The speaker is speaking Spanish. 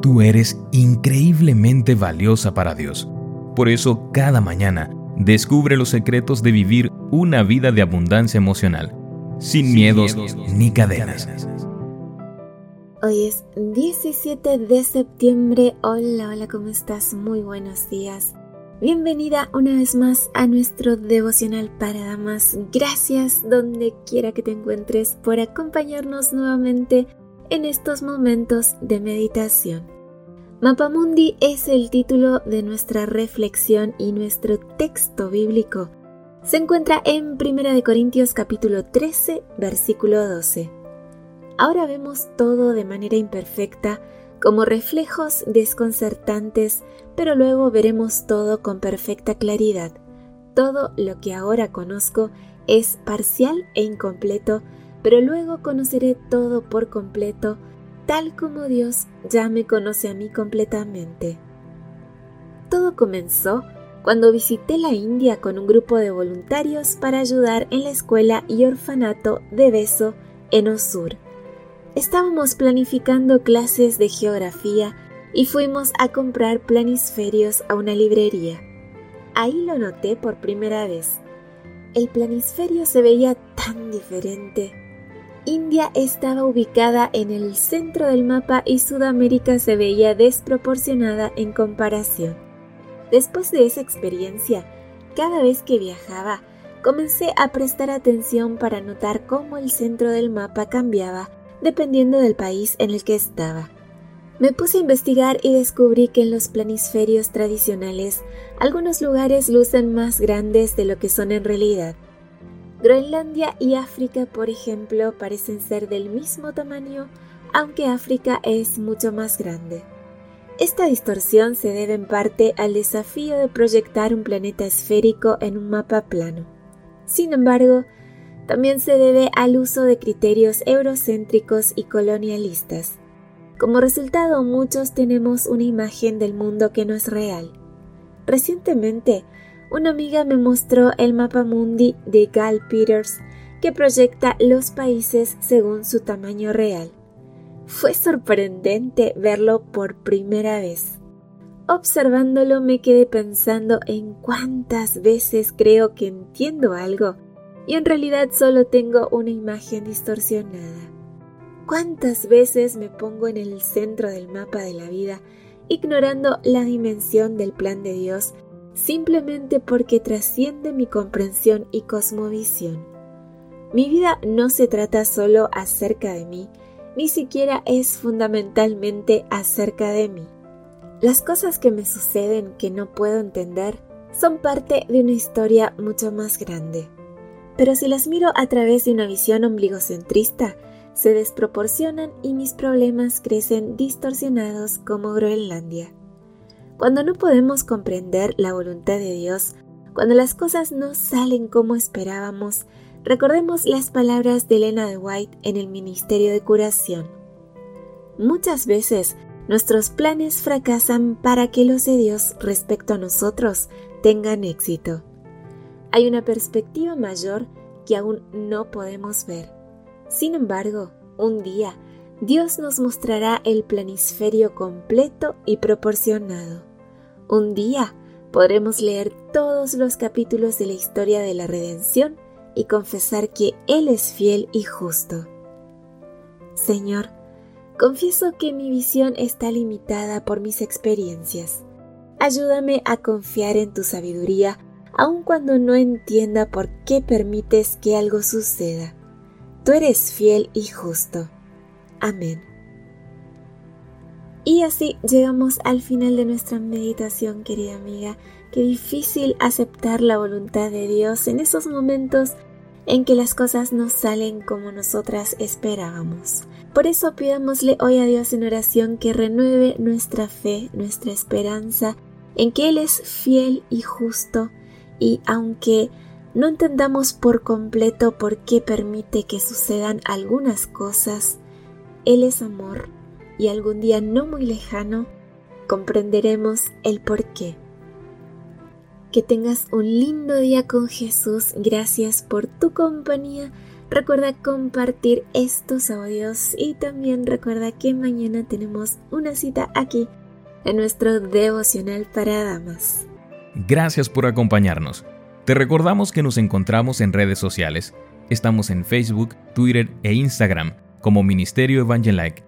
Tú eres increíblemente valiosa para Dios. Por eso cada mañana descubre los secretos de vivir una vida de abundancia emocional, sin, miedos, ni cadenas. Hoy es 17 de septiembre. Hola, hola, ¿cómo estás? Muy buenos días. Bienvenida una vez más a nuestro devocional para damas. Gracias donde quiera que te encuentres por acompañarnos nuevamente en estos momentos de meditación. Mapamundi es el título de nuestra reflexión y nuestro texto bíblico se encuentra en 1 Corintios capítulo 13, versículo 12. Ahora vemos todo de manera imperfecta, como reflejos desconcertantes, pero luego veremos todo con perfecta claridad. Todo lo que ahora conozco es parcial e incompleto, pero luego conoceré todo por completo, tal como Dios ya me conoce a mí completamente. Todo comenzó cuando visité la India con un grupo de voluntarios para ayudar en la escuela y orfanato de Beso en Osur. Estábamos planificando clases de geografía y fuimos a comprar planisferios a una librería. Ahí lo noté por primera vez. El planisferio se veía tan diferente. India estaba ubicada en el centro del mapa y Sudamérica se veía desproporcionada en comparación. Después de esa experiencia, cada vez que viajaba, comencé a prestar atención para notar cómo el centro del mapa cambiaba dependiendo del país en el que estaba. Me puse a investigar y descubrí que en los planisferios tradicionales algunos lugares lucen más grandes de lo que son en realidad. Groenlandia y África, por ejemplo, parecen ser del mismo tamaño, aunque África es mucho más grande. Esta distorsión se debe en parte al desafío de proyectar un planeta esférico en un mapa plano. Sin embargo, también se debe al uso de criterios eurocéntricos y colonialistas. Como resultado, muchos tenemos una imagen del mundo que no es real. Recientemente, una amiga me mostró el mapa mundi de Gal Peters que proyecta los países según su tamaño real. Fue sorprendente verlo por primera vez. Observándolo me quedé pensando en cuántas veces creo que entiendo algo y en realidad solo tengo una imagen distorsionada. ¿Cuántas veces me pongo en el centro del mapa de la vida, ignorando la dimensión del plan de Dios simplemente porque trasciende mi comprensión y cosmovisión? Mi vida no se trata solo acerca de mí, ni siquiera es fundamentalmente acerca de mí. Las cosas que me suceden que no puedo entender son parte de una historia mucho más grande. Pero si las miro a través de una visión ombligocentrista, se desproporcionan y mis problemas crecen distorsionados como Groenlandia. Cuando no podemos comprender la voluntad de Dios, cuando las cosas no salen como esperábamos, recordemos las palabras de Elena de White en el Ministerio de Curación. Muchas veces nuestros planes fracasan para que los de Dios respecto a nosotros tengan éxito. Hay una perspectiva mayor que aún no podemos ver. Sin embargo, un día Dios nos mostrará el planisferio completo y proporcionado. Un día podremos leer todos los capítulos de la historia de la redención y confesar que Él es fiel y justo. Señor, confieso que mi visión está limitada por mis experiencias. Ayúdame a confiar en tu sabiduría aun cuando no entienda por qué permites que algo suceda. Tú eres fiel y justo. Amén. Y así llegamos al final de nuestra meditación, querida amiga. Qué difícil aceptar la voluntad de Dios en esos momentos en que las cosas no salen como nosotras esperábamos. Por eso pidámosle hoy a Dios en oración que renueve nuestra fe, nuestra esperanza en que Él es fiel y justo y aunque no entendamos por completo por qué permite que sucedan algunas cosas, Él es amor y algún día no muy lejano comprenderemos el por qué. Que tengas un lindo día con Jesús. Gracias por tu compañía. Recuerda compartir estos audios y también recuerda que mañana tenemos una cita aquí en nuestro devocional para damas. Gracias por acompañarnos. Te recordamos que nos encontramos en redes sociales. Estamos en Facebook, Twitter e Instagram como Ministerio Evangelike.